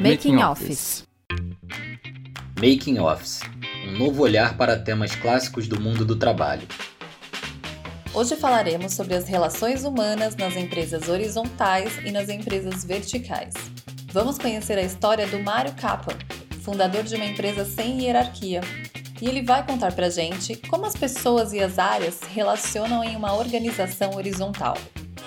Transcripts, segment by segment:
Making Office. Making Office. Um novo olhar para temas clássicos do mundo do trabalho. Hoje falaremos sobre as relações humanas nas empresas horizontais e nas empresas verticais. Vamos conhecer a história do Mário Kaplan, fundador de uma empresa sem hierarquia. E ele vai contar pra gente como as pessoas e as áreas se relacionam em uma organização horizontal.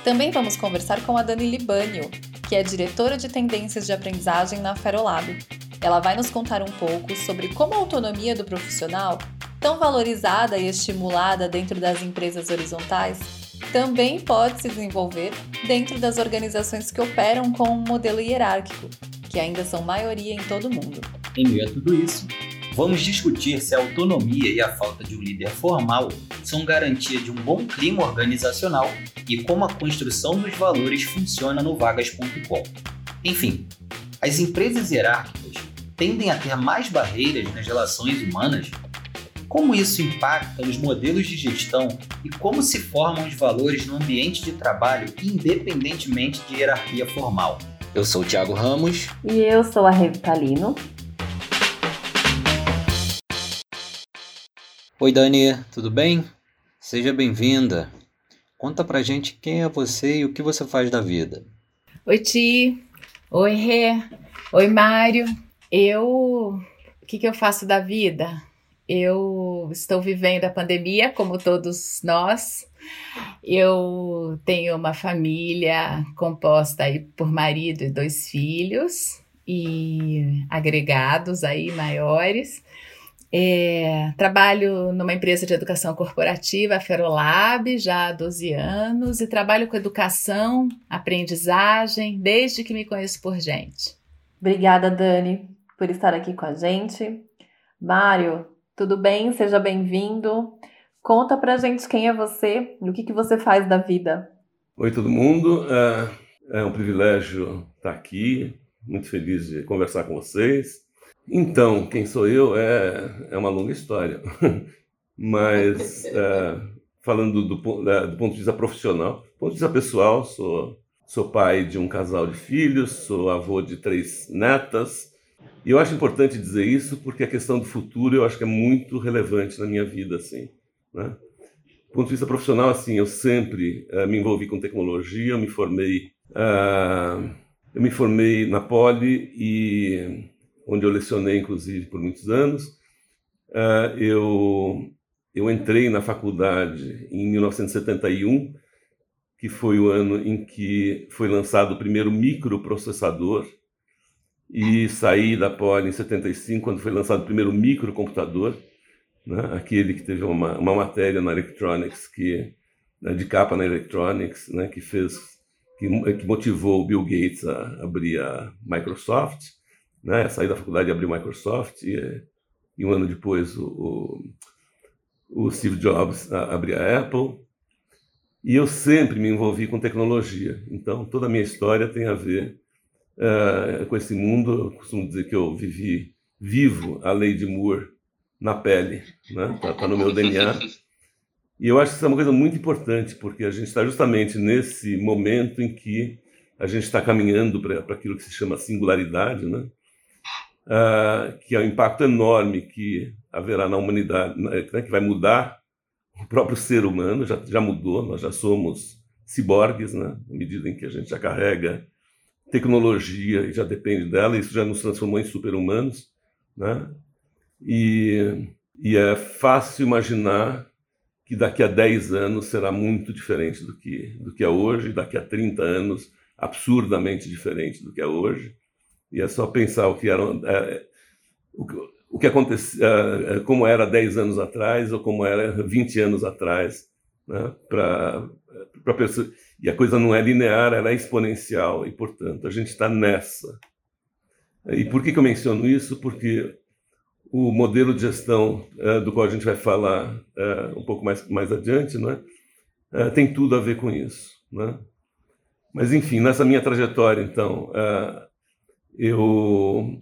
Também vamos conversar com a Dani Libânio, que é diretora de tendências de aprendizagem na Ferolab. Ela vai nos contar um pouco sobre como a autonomia do profissional, tão valorizada e estimulada dentro das empresas horizontais, também pode se desenvolver dentro das organizações que operam com um modelo hierárquico, que ainda são maioria em todo o mundo. Em meio a tudo isso, vamos discutir se a autonomia e a falta de um líder formal são garantia de um bom clima organizacional e como a construção dos valores funciona no vagas.com. Enfim, as empresas hierárquicas tendem a ter mais barreiras nas relações humanas? Como isso impacta nos modelos de gestão e como se formam os valores no ambiente de trabalho independentemente de hierarquia formal? Eu sou o Thiago Ramos. E eu sou a Revitalino. Oi, Dani, tudo bem? Seja bem-vinda. Conta pra gente quem é você e o que você faz da vida. Oi, Ti. Oi, Rê. Oi, Mário. Eu. O que, que eu faço da vida? Eu estou vivendo a pandemia, como todos nós. Eu tenho uma família composta aí por marido e dois filhos e agregados aí maiores. É, trabalho numa empresa de educação corporativa, a Ferolab, já há 12 anos, e trabalho com educação, aprendizagem, desde que me conheço por gente. Obrigada, Dani, por estar aqui com a gente. Mário, tudo bem? Seja bem-vindo. Conta pra gente quem é você e o que, que você faz da vida. Oi, todo mundo. É, é um privilégio estar aqui, muito feliz de conversar com vocês. Então, quem sou eu? É, é uma longa história, mas é, falando do, do, ponto de vista profissional, do ponto de vista pessoal, sou, sou pai de um casal de filhos, sou avô de três netas, e eu acho importante dizer isso porque a questão do futuro eu acho que é muito relevante na minha vida, assim, né? Do ponto de vista profissional, assim, eu sempre uh, me envolvi com tecnologia, eu me formei, uh, eu me formei na Poli e onde eu lecionei, inclusive, por muitos anos. Uh, eu, eu entrei na faculdade em 1971, que foi o ano em que foi lançado o primeiro microprocessador, e saí da Poli em 75, quando foi lançado o primeiro microcomputador, né? aquele que teve uma, uma matéria na Electronics, que, né, de capa na Electronics, né, que fez que motivou o Bill Gates a abrir a Microsoft né? Saí da faculdade e abri Microsoft e, e um ano depois o, o, o Steve Jobs abriu a Apple. E eu sempre me envolvi com tecnologia. Então, toda a minha história tem a ver uh, com esse mundo. Eu costumo dizer que eu vivi, vivo a lei de Moore na pele, né? Tá, tá no meu DNA. E eu acho que isso é uma coisa muito importante, porque a gente está justamente nesse momento em que a gente está caminhando para aquilo que se chama singularidade, né? Uh, que é um impacto enorme que haverá na humanidade, né, que vai mudar o próprio ser humano, já, já mudou, nós já somos ciborgues, né, na medida em que a gente já carrega tecnologia e já depende dela, isso já nos transformou em super-humanos, né? E, e é fácil imaginar que daqui a 10 anos será muito diferente do que, do que é hoje, daqui a 30 anos absurdamente diferente do que é hoje. E é só pensar o que era é, o, o, que acontecia, é, como era 10 anos atrás ou como era 20 anos atrás, né, para perceber. E a coisa não é linear, ela é exponencial, e portanto a gente está nessa. E por que, que eu menciono isso? Porque o modelo de gestão uh, do qual a gente vai falar uh, um pouco mais, mais adiante, né, uh, tem tudo a ver com isso. Né? Mas, enfim, nessa minha trajetória, então, eu,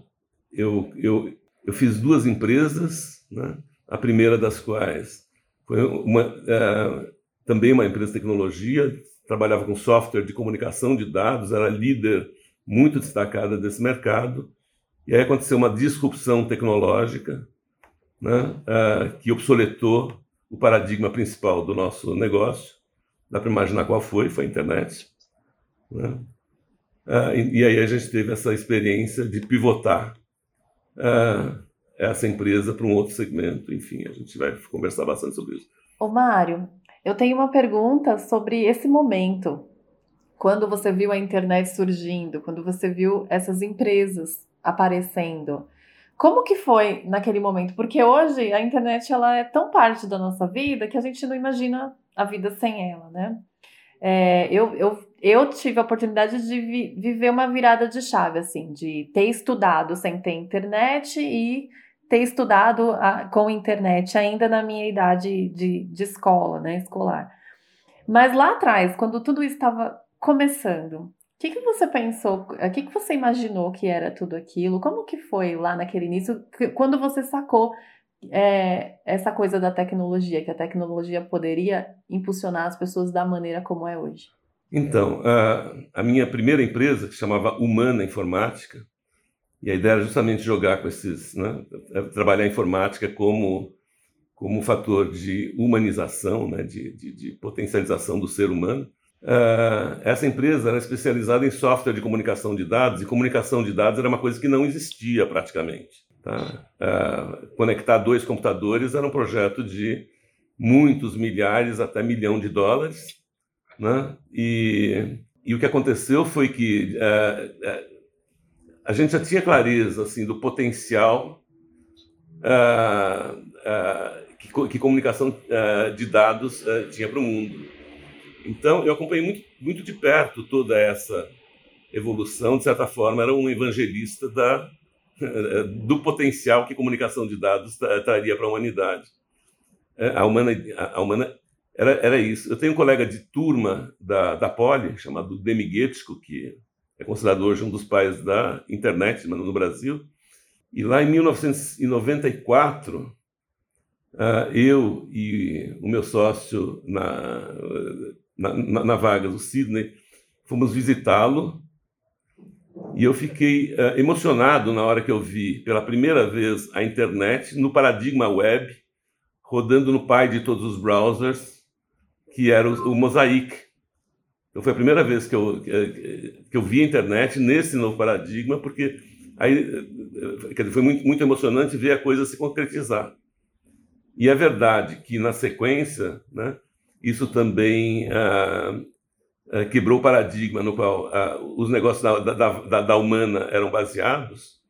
eu, eu, eu fiz duas empresas, né? a primeira das quais foi uma, uh, também uma empresa de tecnologia, trabalhava com software de comunicação de dados, era líder muito destacada desse mercado. E aí aconteceu uma disrupção tecnológica né, uh, que obsoletou o paradigma principal do nosso negócio. Dá para imaginar qual foi? Foi a internet. Né? Uh, e, e, aí a gente teve essa experiência de pivotar uh, essa empresa para um outro segmento. Enfim, a gente vai conversar bastante sobre isso. Ô Mário, eu tenho uma pergunta sobre esse momento. Quando você viu a internet surgindo, quando você viu essas empresas aparecendo, como que foi naquele momento? Porque hoje a internet ela é tão parte da nossa vida que a gente não imagina a vida sem ela, né? É, eu, eu, eu tive a oportunidade de vi, viver uma virada de chave, assim, de ter estudado sem ter internet e ter estudado a, com internet ainda na minha idade de, de escola, né, escolar. Mas lá atrás, quando tudo estava começando, o que, que você pensou? O que, que você imaginou que era tudo aquilo? Como que foi lá naquele início, quando você sacou é, essa coisa da tecnologia, que a tecnologia poderia impulsionar as pessoas da maneira como é hoje? Então, a, a minha primeira empresa, que chamava Humana Informática, e a ideia era justamente jogar com esses, né, trabalhar a informática como como um fator de humanização, né, de, de, de potencialização do ser humano. Uh, essa empresa era especializada em software de comunicação de dados, e comunicação de dados era uma coisa que não existia praticamente. Tá? Uh, conectar dois computadores era um projeto de muitos milhares até milhão de dólares. Né? E, e o que aconteceu foi que uh, a gente já tinha clareza assim, do potencial que, que, comunicação de dados tinha para o mundo. Então, eu acompanhei muito, muito de perto toda essa evolução. De certa forma, era um evangelista da, do potencial que comunicação de dados traria para a humanidade. É, a humana, a humana era, era isso. Eu tenho um colega de turma da, da Poli, chamado Demi Getsko, que é considerado hoje um dos pais da internet no Brasil. E lá em 1994, ah, eu e o meu sócio na, na, na, na vaga do Sidney, fomos visitá-lo e eu fiquei uh, emocionado na hora que eu vi pela primeira vez a internet no paradigma web, rodando no pai de todos os browsers, que era o, o Mosaic. Então foi a primeira vez que eu, que, eu vi a internet nesse novo paradigma, porque aí eh, dizer, foi muito, muito emocionante ver a coisa se concretizar. E é verdade que na sequência, né, isso também ah, ah, quebrou o paradigma no qual ah, os negócios da, da, da, da, humana eram baseados,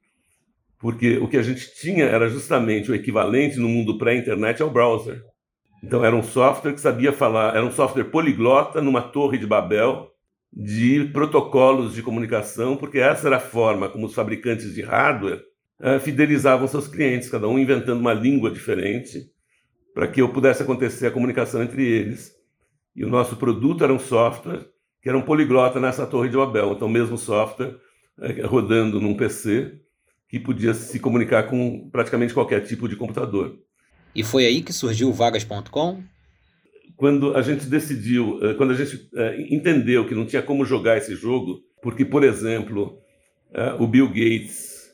porque o que a gente tinha era justamente o equivalente no mundo pré-internet ao browser. Então era um software que sabia falar, era um software poliglota numa torre de Babel de protocolos de comunicação, porque essa era a forma como os fabricantes de hardware fidelizavam seus clientes, cada um inventando uma língua diferente para que eu pudesse acontecer a comunicação entre eles. E o nosso produto era um software que era um poliglota nessa torre de Babel. Então, mesmo software é, rodando num PC que podia se comunicar com praticamente qualquer tipo de computador. E foi aí que surgiu o Vagas.com? Quando a gente decidiu, é, quando a gente é, entendeu que não tinha como jogar esse jogo, porque, por exemplo, o Bill Gates,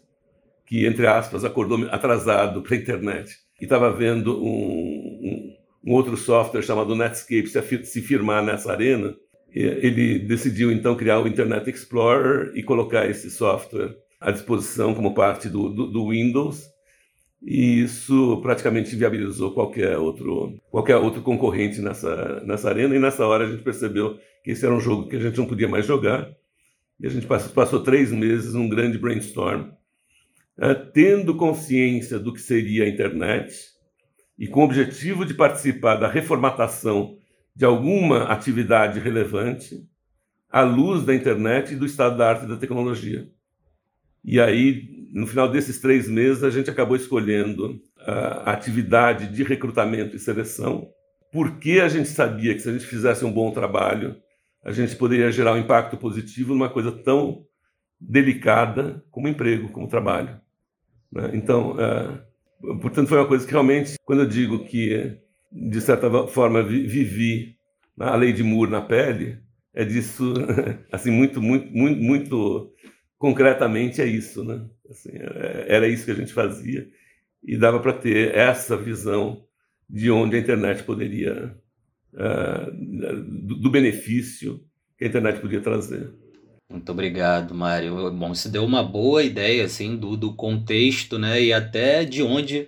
que, entre aspas, acordou atrasado para a internet, e estava vendo um, um, outro software chamado Netscape se firmar nessa arena. Ele decidiu então criar o Internet Explorer e colocar esse software à disposição como parte do, do, do Windows. E isso praticamente viabilizou qualquer outro, qualquer outro concorrente nessa, nessa arena. E nessa hora a gente percebeu que esse era um jogo que a gente não podia mais jogar. E a gente passou, passou três meses num grande brainstorm é, tendo consciência do que seria a internet e com o objetivo de participar da reformatação de alguma atividade relevante à luz da internet e do estado da arte e da tecnologia. E aí, no final desses três meses, a gente acabou escolhendo a atividade de recrutamento e seleção, porque a gente sabia que se a gente fizesse um bom trabalho, a gente poderia gerar um impacto positivo numa coisa tão delicada como emprego, como trabalho. Né? Então, é, portanto, foi uma coisa que realmente, quando eu digo que, de certa forma, vivi a lei de Moore na pele, é disso, assim, muito, muito, muito, muito concretamente é isso, né? Assim, é, era isso que a gente fazia e dava para ter essa visão de onde a internet poderia, uh, do, benefício que a internet podia trazer. Muito obrigado, Mário. Bom, você deu uma boa ideia assim do, do contexto, né, e até de onde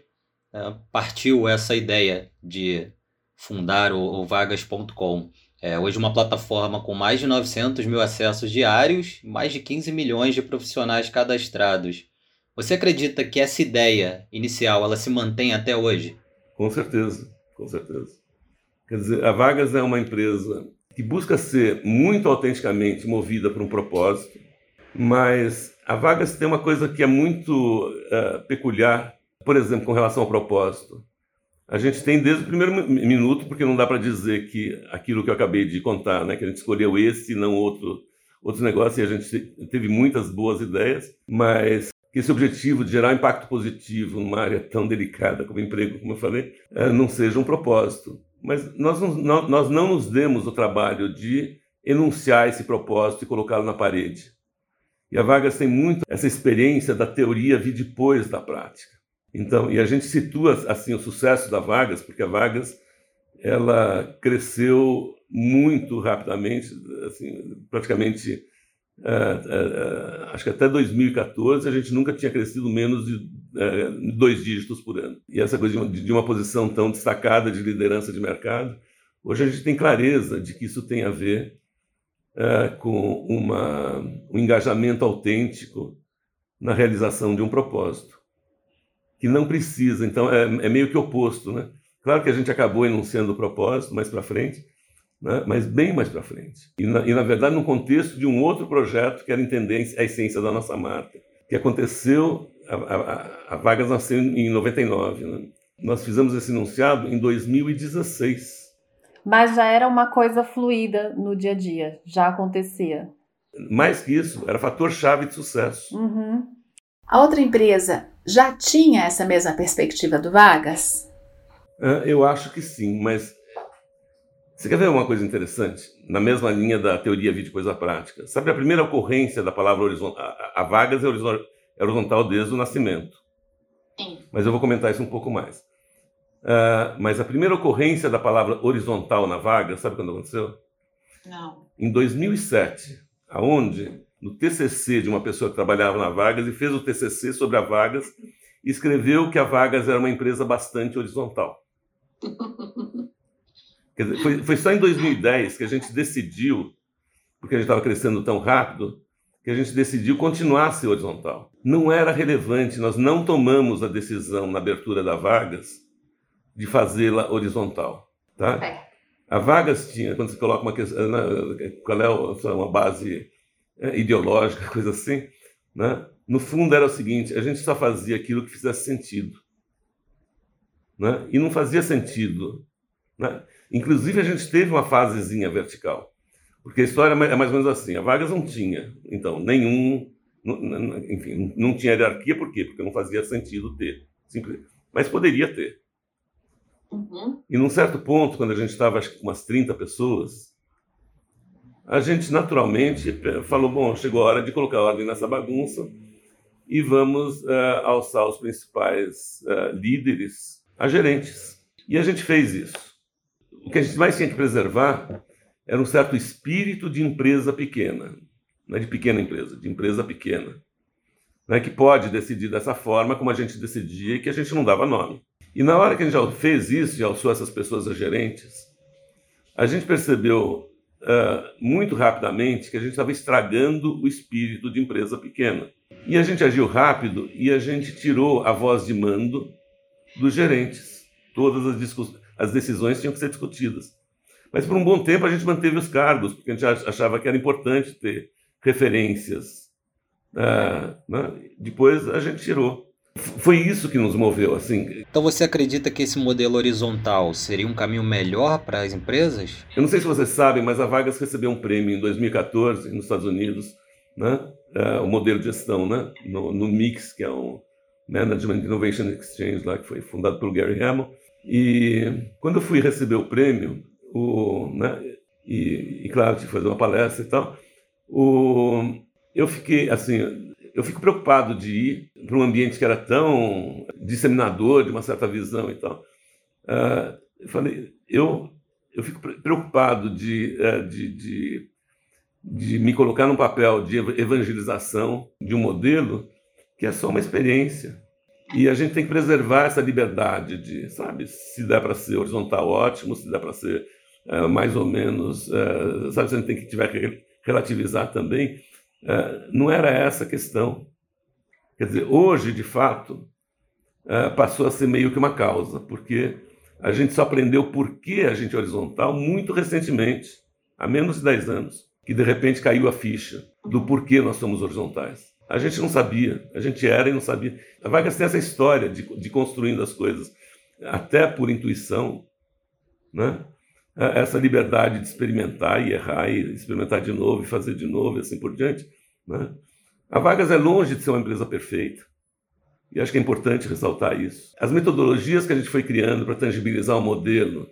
é, partiu essa ideia de fundar o, o vagas.com. É, hoje uma plataforma com mais de 900 mil acessos diários, mais de 15 milhões de profissionais cadastrados. Você acredita que essa ideia inicial ela se mantém até hoje? Com certeza, com certeza. Quer dizer, a Vagas é uma empresa que busca ser muito autenticamente movida por um propósito, mas a Vagas tem uma coisa que é muito uh, peculiar, por exemplo, com relação ao propósito. A gente tem desde o primeiro minuto, porque não dá para dizer que aquilo que eu acabei de contar, né, que a gente escolheu esse e não outro, outro negócio, e a gente teve muitas boas ideias, mas esse objetivo de gerar impacto positivo numa área tão delicada como emprego, como eu falei, eh, não seja um propósito. Mas nós não, nós não nos demos o trabalho de enunciar esse propósito e colocá-lo na parede. E a Vargas tem muito essa experiência da teoria vir depois da prática. Então, e a gente situa assim o sucesso da Vargas, porque a Vargas ela cresceu muito rapidamente, assim, praticamente uh, uh, acho que até 2014 a gente nunca tinha crescido menos de dois dígitos por ano. E essa coisa de de uma posição tão destacada de liderança de mercado, hoje a gente tem clareza de que isso tem a ver com uma, um engajamento autêntico na realização de um propósito que não precisa. Então, é, é meio que oposto. Né? Claro que a gente acabou enunciando o propósito mais para frente, né? mas bem mais para frente. E na, e, na verdade, no contexto de um outro projeto que era entender a essência da nossa marca, que aconteceu, a, a, a Vargas nasceu em 99. Né? Nós fizemos esse enunciado em 2016. Mas já era uma coisa fluida no dia a dia, já acontecia. Mais que isso, era fator-chave de sucesso. Uhum. A outra empresa já tinha essa mesma perspectiva do Vargas? Ah, eu acho que sim, mas você quer ver uma coisa interessante? Na mesma linha da teoria vídeo coisa prática. Sabe a primeira ocorrência da palavra horizontal? A Vargas é horizontal desde o nascimento. Sim. Mas eu vou comentar isso um pouco mais. Uh, mas a primeira ocorrência da palavra horizontal na Vargas, sabe quando aconteceu? Não. Em 2007, aonde no TCC de uma pessoa que trabalhava na Vargas e fez o TCC sobre a Vargas e escreveu que a Vargas era uma empresa bastante horizontal. Dizer, foi, foi, só em 2010 que a gente decidiu, porque a gente estava crescendo tão rápido, que a gente decidiu continuar a ser horizontal. Não era relevante, nós não tomamos a decisão na abertura da Vargas de fazê-la horizontal. Tá? É. A Vargas tinha, quando você coloca uma questão, qual é uma base é, ideológica, coisa assim, né? no fundo era o seguinte: a gente só fazia aquilo que fizesse sentido. Né? E não fazia sentido. Né? Inclusive, a gente teve uma fasezinha vertical. Porque a história é mais ou menos assim: a Vargas não tinha, então, nenhum. Enfim, não tinha hierarquia, por quê? Porque não fazia sentido ter. Simples. Mas poderia ter. Uhum. E num certo ponto, quando a gente estava, acho que com umas 30 pessoas, a gente naturalmente falou: bom, chegou a hora de colocar ordem nessa bagunça e vamos uh, alçar os principais uh, líderes a gerentes. E a gente fez isso. O que a gente mais tinha que preservar era um certo espírito de empresa pequena, não é de pequena empresa, de empresa pequena, né, que pode decidir dessa forma como a gente decidia e que a gente não dava nome. E na hora que a gente já fez isso e alçou essas pessoas a gerentes, a gente percebeu muito rapidamente que a gente estava estragando o espírito de empresa pequena. E a gente agiu rápido e a gente tirou a voz de mando dos gerentes. Todas as, as decisões tinham que ser discutidas. Mas por um bom tempo a gente manteve os cargos, porque a gente achava que era importante ter referências. Uh, né? Depois a gente tirou. Foi isso que nos moveu, assim. Então você acredita que esse modelo horizontal seria um caminho melhor para as empresas? Eu não sei se vocês sabem, mas a Vargas recebeu um prêmio em 2014 nos Estados Unidos, né? Uh, o modelo de gestão, né? No, no, MIX, que é um Management Innovation Exchange lá que foi fundado pelo Gary Hamel. E quando eu fui receber o prêmio, o, né? e, e claro, tive que fazer uma palestra e tal. O, eu fiquei, assim, eu fico preocupado de ir para um ambiente que era tão disseminador de uma certa visão e tal. Uh, eu falei, eu, eu fico preocupado de, uh, de, de, de me colocar num papel de evangelização de um modelo que é só uma experiência. E a gente tem que preservar essa liberdade de, sabe, se dá para ser horizontal, ótimo, se dá para ser uh, mais ou menos, uh, sabe, a gente tem que tiver que relativizar também. Uh, não era essa a questão. Quer dizer, hoje, de fato, passou a ser meio que uma causa, porque a gente só aprendeu por que a gente é horizontal muito recentemente, há menos de 10 anos, que de repente caiu a ficha do porquê nós somos horizontais. A gente não sabia, a gente era e não sabia. A Vargas tem essa história de, de construindo as coisas, até por intuição, né? Essa liberdade de experimentar e errar, e experimentar de novo, e fazer de novo, e assim por diante. Né? A Vargas é longe de ser uma empresa perfeita. E acho que é importante ressaltar isso. As metodologias que a gente foi criando para tangibilizar o modelo,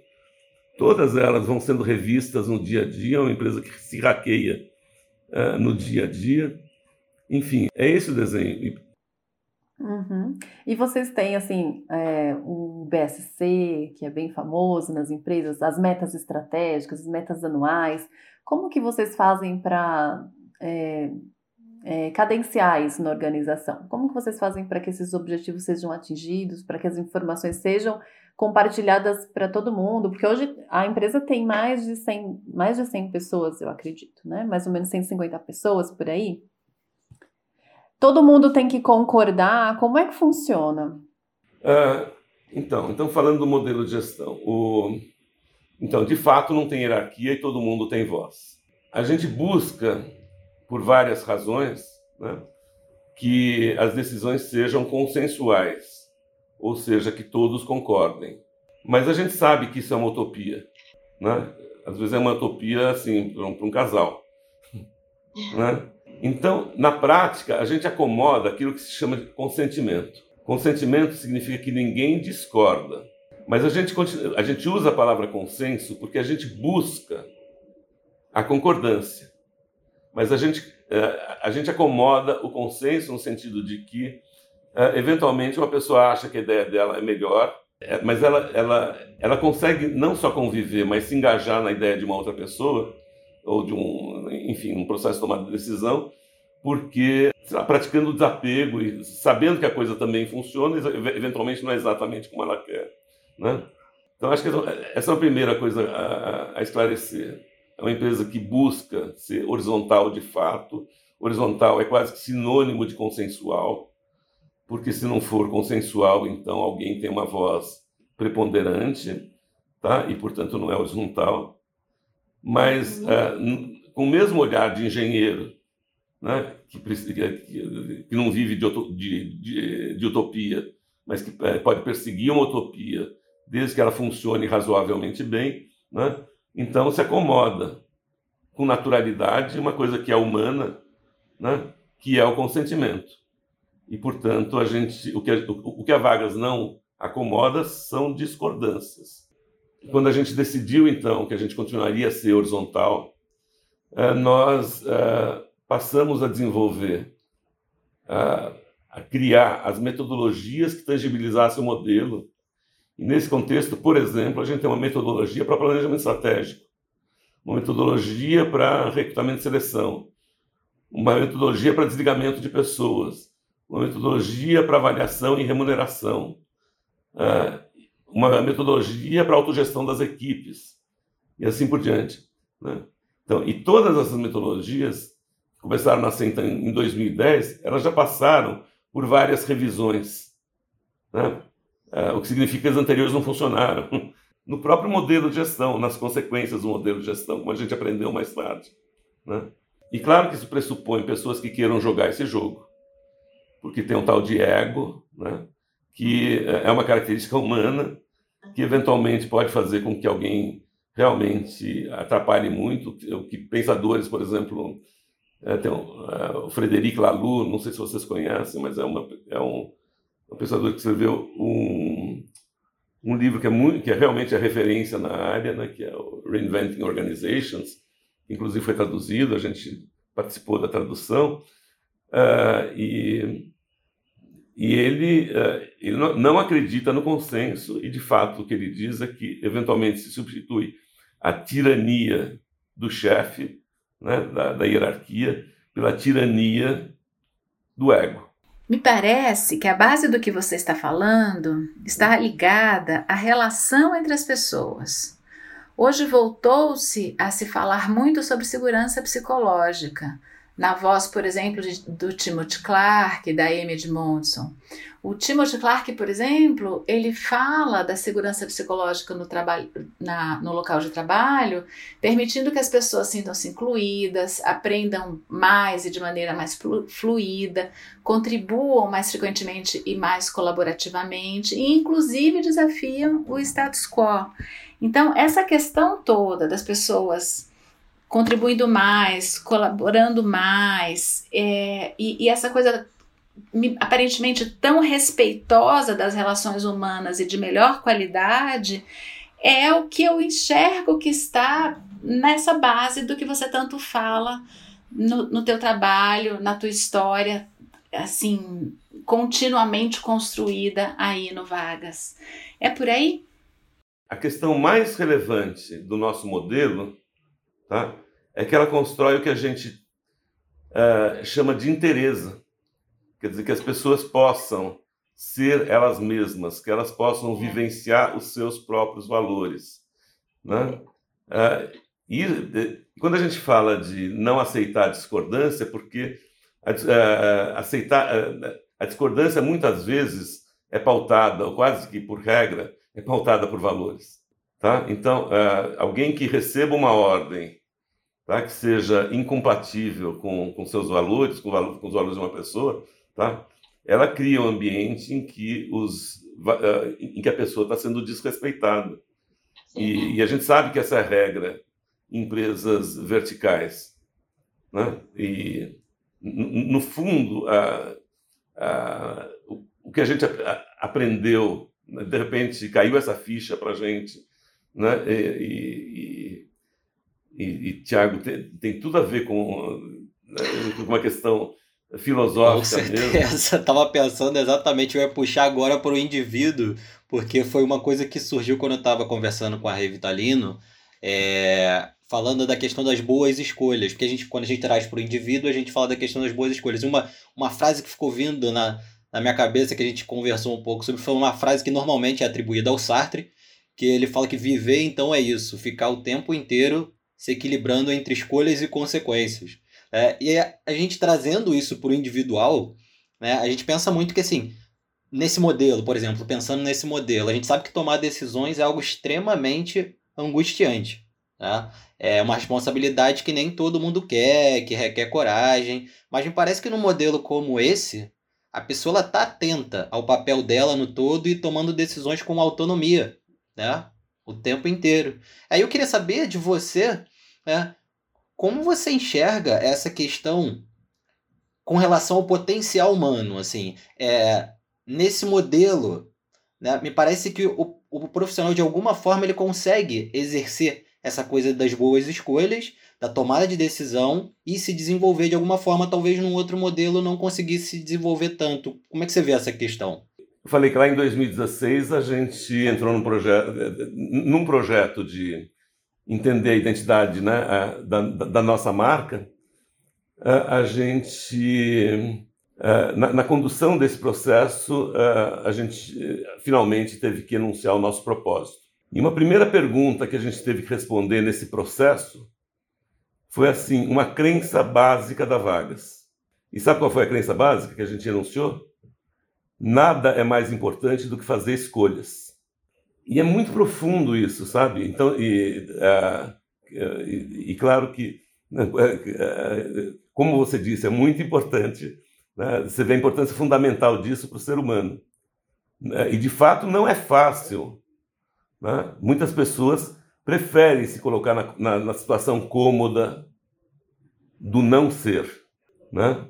todas elas vão sendo revistas no dia a dia, é uma empresa que se hackeia uh, no dia a dia, enfim, é esse o desenho. Uhum. E vocês têm, assim, é, o BSC, que é bem famoso nas empresas, as metas estratégicas, as metas anuais. Como que vocês fazem para é, é, cadenciar isso na organização? Como que vocês fazem para que esses objetivos sejam atingidos, para que as informações sejam compartilhadas para todo mundo? Porque hoje a empresa tem mais de 100, mais de 100 pessoas, eu acredito, né? Mais ou menos 150 pessoas por aí. Todo mundo tem que concordar? Como é que funciona? Uh, então, então, falando do modelo de gestão, o... então, de fato, não tem hierarquia e todo mundo tem voz. A gente busca, por várias razões, né, que as decisões sejam consensuais, ou seja, que todos concordem. Mas a gente sabe que isso é uma utopia. Né? Às vezes é uma utopia assim, para um, um casal. Né? Então, na prática, a gente acomoda aquilo que se chama de consentimento. Consentimento significa que ninguém discorda. Mas a gente, a gente usa a palavra consenso porque a gente busca a concordância. Mas a gente, é, a gente acomoda o consenso no sentido de que, é, eventualmente, uma pessoa acha que a ideia dela é melhor, é, mas ela, ela, ela consegue não só conviver, mas se engajar na ideia de uma outra pessoa ou de um, enfim, um processo de tomada de decisão, porque lá, praticando o desapego e sabendo que a coisa também funciona, eventualmente não é exatamente como ela quer, né? Então acho que essa é a primeira coisa a, a esclarecer. É uma empresa que busca ser horizontal de fato. Horizontal é quase que sinônimo de consensual, porque se não for consensual, então alguém tem uma voz preponderante, tá? E portanto não é horizontal mas uh, com o mesmo olhar de engenheiro, né, que, que, que não vive de, de, de, de, utopia, mas que é, pode perseguir uma utopia desde que ela funcione razoavelmente bem, né, então se acomoda com naturalidade uma coisa que é humana, né, que é o consentimento. E, portanto, a gente, o, que a, o, o que a Vargas não acomoda são discordâncias. Quando a gente decidiu, então, que a gente continuaria a ser horizontal, eh, nós eh, passamos a desenvolver, a criar as metodologias que tangibilizassem o modelo. E nesse contexto, por exemplo, a gente tem uma metodologia para planejamento estratégico, uma metodologia para recrutamento e seleção, uma metodologia para desligamento de pessoas, uma metodologia para avaliação e remuneração, eh, uma metodologia para autogestão das equipes e assim por diante. Né? Então, e todas essas metodologias começaram a nascer então, em 2010, elas já passaram por várias revisões, né? é, o que significa que as anteriores não funcionaram. No próprio modelo de gestão, nas consequências do modelo de gestão, como a gente aprendeu mais tarde. Né? E claro que isso pressupõe pessoas que queiram jogar esse jogo, porque tem um tal de ego, né? que é uma característica humana que eventualmente pode fazer com que alguém realmente atrapalhe muito, o que pensadores, por exemplo, é, tem um, é, o Frederic Laloux, não sei se vocês conhecem, mas é, uma, é um, um pensador que escreveu um, um livro que é, muito, que é realmente a referência na área, né, que é o Reinventing Organizations, inclusive foi traduzido, a gente participou da tradução, uh, e, e ele, uh, ele não acredita no consenso, e de fato o que ele diz é que eventualmente se substitui a tirania do chefe, né, da, da hierarquia, pela tirania do ego. Me parece que a base do que você está falando está ligada à relação entre as pessoas. Hoje voltou-se a se falar muito sobre segurança psicológica, na voz, por exemplo, de, do Timothy Clark, da Amy Edmondson. O Timothy Clark, por exemplo, ele fala da segurança psicológica no, trabalho, na, no local de trabalho, permitindo que as pessoas sintam-se incluídas, aprendam mais e de maneira mais fluida, contribuam mais frequentemente e mais colaborativamente, e inclusive desafiam o status quo. Então, essa questão toda das pessoas contribuindo mais, colaborando mais, é, e, e, essa coisa aparentemente tão respeitosa das relações humanas e de melhor qualidade é o que eu enxergo que está nessa base do que você tanto fala no, no teu trabalho, na tua história, assim, continuamente construída aí no Vagas. É por aí? A questão mais relevante do nosso modelo tá, é que ela constrói o que a gente uh, chama de interesa. Quer dizer, que as pessoas possam ser elas mesmas, que elas possam vivenciar os seus próprios valores. Né? Uh, e de, quando a gente fala de não aceitar a discordância, é porque a, uh, aceitar a discordância muitas vezes é pautada, ou quase que por regra, é pautada por valores. Tá? Então, alguém que receba uma ordem tá? que seja incompatível com, com seus valores, com, valor, com os valores de uma pessoa, tá? ela cria um ambiente em que, os, uh, em que a pessoa está sendo desrespeitada. E, e, a gente sabe que essa é a regra em empresas verticais. Né? E, no fundo, a, a, o que a gente aprendeu, né? de repente caiu essa ficha para a gente, né? e, e e, e Tiago, tem, tem, tudo a ver com, né, com uma questão filosófica com certeza. Estava pensando exatamente, eu ia puxar agora para o indivíduo, porque foi uma coisa que surgiu quando eu estava conversando com a Revitalino, é, falando da questão das boas escolhas, porque a gente, quando a gente traz para o indivíduo, a gente fala da questão das boas escolhas. Uma, uma frase que ficou vindo na, na minha cabeça, que a gente conversou um pouco sobre, foi uma frase que normalmente é atribuída ao Sartre, que ele fala que viver então é isso, ficar o tempo inteiro se equilibrando entre escolhas e consequências. É, e a gente trazendo isso para o individual, né, a gente pensa muito que assim, nesse modelo, por exemplo, pensando nesse modelo, a gente sabe que tomar decisões é algo extremamente angustiante. Né? É uma responsabilidade que nem todo mundo quer, que requer coragem, mas me parece que num modelo como esse, a pessoa está atenta ao papel dela no todo e tomando decisões com autonomia. Né? o tempo inteiro. Aí eu queria saber de você, né, como você enxerga essa questão com relação ao potencial humano, assim, é, nesse modelo, né, me parece que o, o profissional de alguma forma ele consegue exercer essa coisa das boas escolhas, da tomada de decisão e se desenvolver de alguma forma, talvez num outro modelo não conseguisse se desenvolver tanto. Como é que você vê essa questão? Eu falei que lá em 2016 a gente entrou num projeto, num projeto de entender a identidade né, da, da nossa marca. A gente, na, na condução desse processo, a gente finalmente teve que enunciar o nosso propósito. E uma primeira pergunta que a gente teve que responder nesse processo foi assim: uma crença básica da Vagas. E sabe qual foi a crença básica que a gente enunciou? Nada é mais importante do que fazer escolhas. E é muito profundo isso, sabe? Então, e, uh, e, e claro que, uh, como você disse, é muito importante. Né? Você vê a importância fundamental disso para o ser humano. Né? E de fato não é fácil. Né? Muitas pessoas preferem se colocar na, na, na situação cômoda do não ser. Né?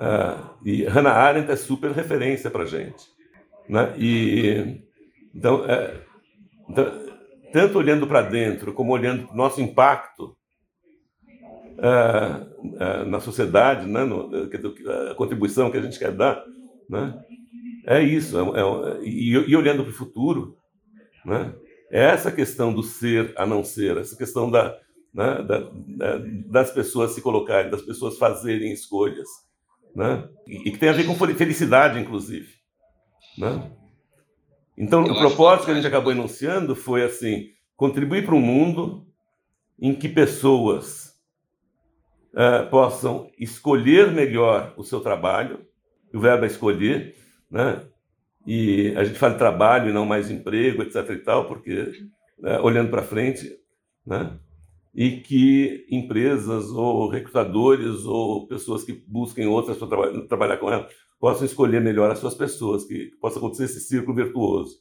Uh, e Hannah Arendt é super referência para gente. Né? E, Então, é, então tanto olhando para dentro como olhando para o nosso impacto é, é, na sociedade, né, no, a contribuição que a gente quer dar, né, é isso. É, é e, e, olhando para o futuro, né, é essa questão do ser a não ser, essa questão da, né, da, da, das pessoas se colocarem, das pessoas fazerem escolhas, né, e, que tem a ver com felicidade, inclusive. Né? Então, Eu o propósito que a gente acabou enunciando foi assim: contribuir para um mundo em que pessoas uh, possam escolher melhor o seu trabalho, o verbo é escolher, né? E a gente fala trabalho e não mais emprego, etc. e tal, porque uh, olhando para frente, né? E que empresas ou recrutadores ou pessoas que busquem outras para traba trabalhar com elas possam escolher melhor as suas pessoas, que possa acontecer esse círculo virtuoso.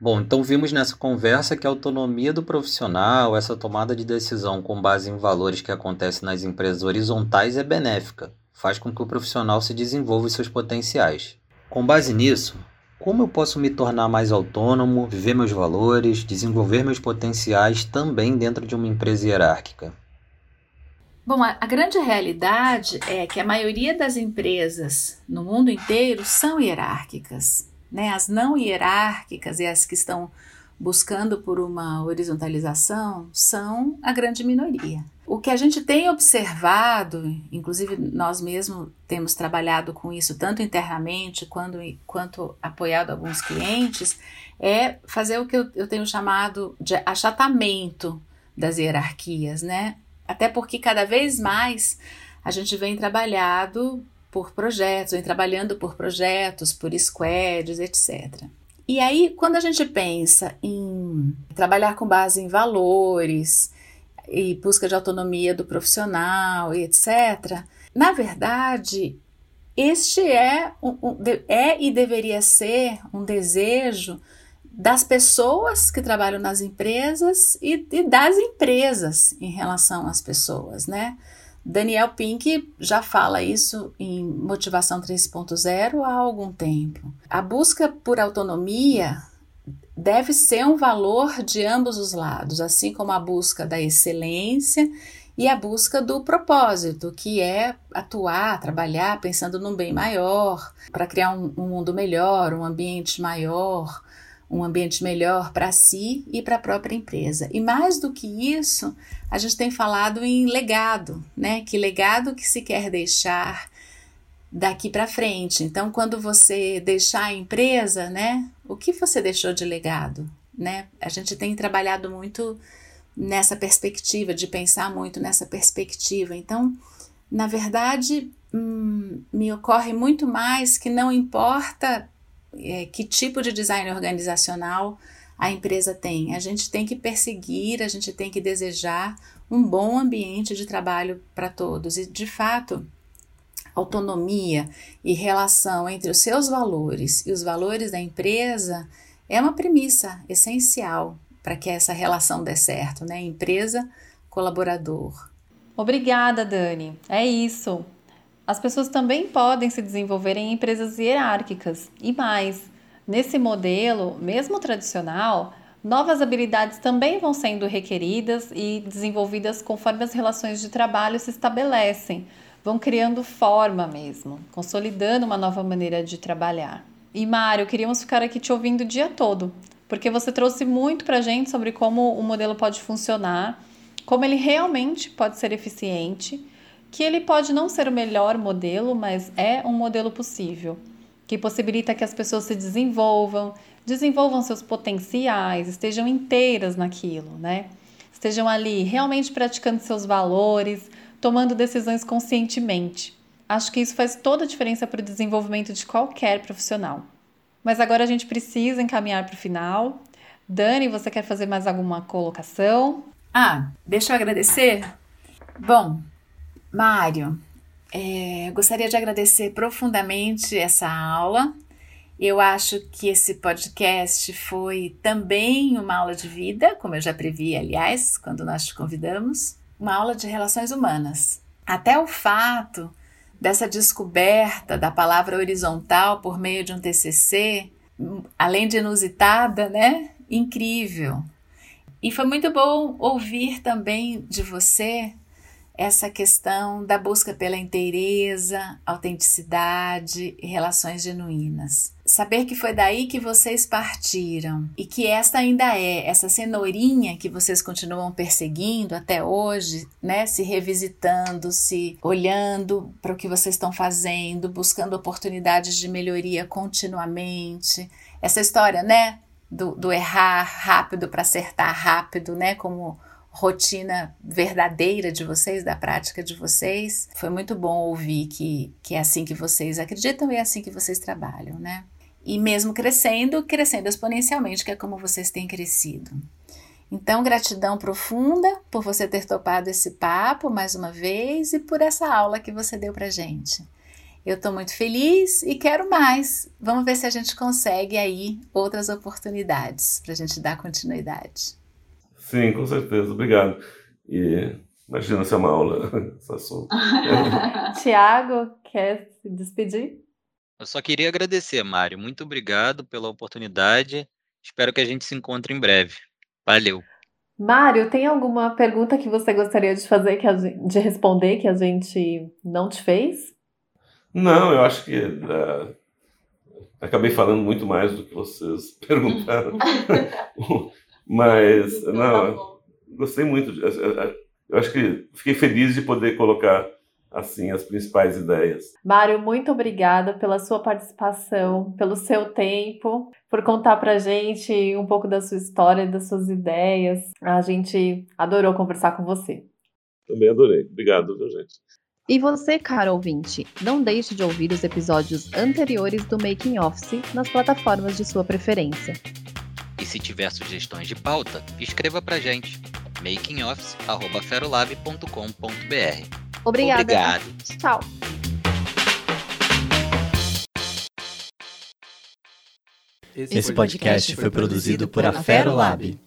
Bom, então vimos nessa conversa que a autonomia do profissional, essa tomada de decisão com base em valores que acontece nas empresas horizontais é benéfica, faz com que o profissional se desenvolva seus potenciais. Com base nisso, como eu posso me tornar mais autônomo, viver meus valores, desenvolver meus potenciais também dentro de uma empresa hierárquica? Bom, a, a, grande realidade é que a maioria das empresas no mundo inteiro são hierárquicas. Né? As não hierárquicas e as que estão buscando por uma horizontalização são a grande minoria. O que a gente tem observado, inclusive nós mesmos temos trabalhado com isso tanto internamente quanto, quanto apoiado alguns clientes, é fazer o que eu, eu tenho chamado de achatamento das hierarquias, né? Até porque cada vez mais a gente vem trabalhado por projetos, vem trabalhando por projetos, por squads, etc. E aí, quando a gente pensa em trabalhar com base em valores e busca de autonomia do profissional e etc., na verdade, este é, um, um, é e deveria ser um desejo das pessoas que trabalham nas empresas e, e, das empresas em relação às pessoas, né? Daniel Pink já fala isso em Motivação 3.0 há algum tempo. A busca por autonomia deve ser um valor de ambos os lados, assim como a busca da excelência e a busca do propósito, que é atuar, trabalhar pensando num bem maior, para criar um, um mundo melhor, um ambiente maior, um ambiente melhor para si e para a própria empresa. E mais do que isso, a gente tem falado em legado, né? Que legado que se quer deixar daqui para frente. Então, quando você deixar a empresa, né? O que você deixou de legado, né? A gente tem trabalhado muito nessa perspectiva, de pensar muito nessa perspectiva. Então, na verdade, hum, me ocorre muito mais que não importa é, que tipo de design organizacional a empresa tem. A gente tem que perseguir, a gente tem que desejar um bom ambiente de trabalho para todos. E, de fato, autonomia e relação entre os seus valores e os valores da empresa é uma premissa essencial para que essa relação dê certo, né? Empresa, colaborador. Obrigada, Dani. É isso. As pessoas também podem se desenvolver em empresas hierárquicas e mais. Nesse modelo, mesmo tradicional, novas habilidades também vão sendo requeridas e desenvolvidas conforme as relações de trabalho se estabelecem, vão criando forma mesmo, consolidando uma nova maneira de trabalhar. E Mário, queríamos ficar aqui te ouvindo o dia todo, porque você trouxe muito para gente sobre como o modelo pode funcionar, como ele realmente pode ser eficiente que ele pode não ser o melhor modelo, mas é um modelo possível, que possibilita que as pessoas se desenvolvam, desenvolvam seus potenciais, estejam inteiras naquilo, né? Estejam ali realmente praticando seus valores, tomando decisões conscientemente. Acho que isso faz toda a diferença para o desenvolvimento de qualquer profissional. Mas agora a gente precisa encaminhar para o final. Dani, você quer fazer mais alguma colocação? Ah, deixa eu agradecer. Bom, Mário, é, gostaria de agradecer profundamente essa aula. Eu acho que esse podcast foi também uma aula de vida, como eu já previ, aliás, quando nós te convidamos, uma aula de relações humanas. Até o fato dessa descoberta da palavra horizontal por meio de um TCC além de inusitada, né? Incrível. E foi muito bom ouvir também de você essa questão da busca pela inteireza, autenticidade e relações genuínas. Saber que foi daí que vocês partiram e que esta ainda é essa cenourinha que vocês continuam perseguindo até hoje, né? Se revisitando, se olhando para o que vocês estão fazendo, buscando oportunidades de melhoria continuamente. Essa história, né? Do, do errar rápido para acertar rápido, né? Como rotina verdadeira de vocês, da prática de vocês. Foi muito bom ouvir que, que é assim que vocês acreditam e é assim que vocês trabalham, né? E mesmo crescendo, crescendo exponencialmente, que é como vocês têm crescido. Então, gratidão profunda por você ter topado esse papo mais uma vez e por essa aula que você deu pra gente. Eu estou muito feliz e quero mais. Vamos ver se a gente consegue aí outras oportunidades para a gente dar continuidade. Sim, com certeza. Obrigado. E imagina se é uma aula esse assunto. Tiago, quer se despedir? Eu só queria agradecer, Mário. Muito obrigado pela oportunidade. Espero que a gente se encontre em breve. Valeu. Mário, tem alguma pergunta que você gostaria de fazer, que gente, de responder, que a gente não te fez? Não, eu acho que uh, acabei falando muito mais do que vocês perguntaram. Mas, então, não, tá gostei muito. Eu acho que fiquei feliz de poder colocar assim as principais ideias. Mário, muito obrigada pela sua participação, pelo seu tempo, por contar pra gente um pouco da sua história, das suas ideias. A gente adorou conversar com você. Também adorei. Obrigado, viu, gente? E você, caro ouvinte, não deixe de ouvir os episódios anteriores do Making Office nas plataformas de sua preferência. E se tiver sugestões de pauta, escreva pra gente makingoffice@ferolab.com.br. Obrigada. Obrigado. Tchau. Esse podcast foi produzido por a Ferolab.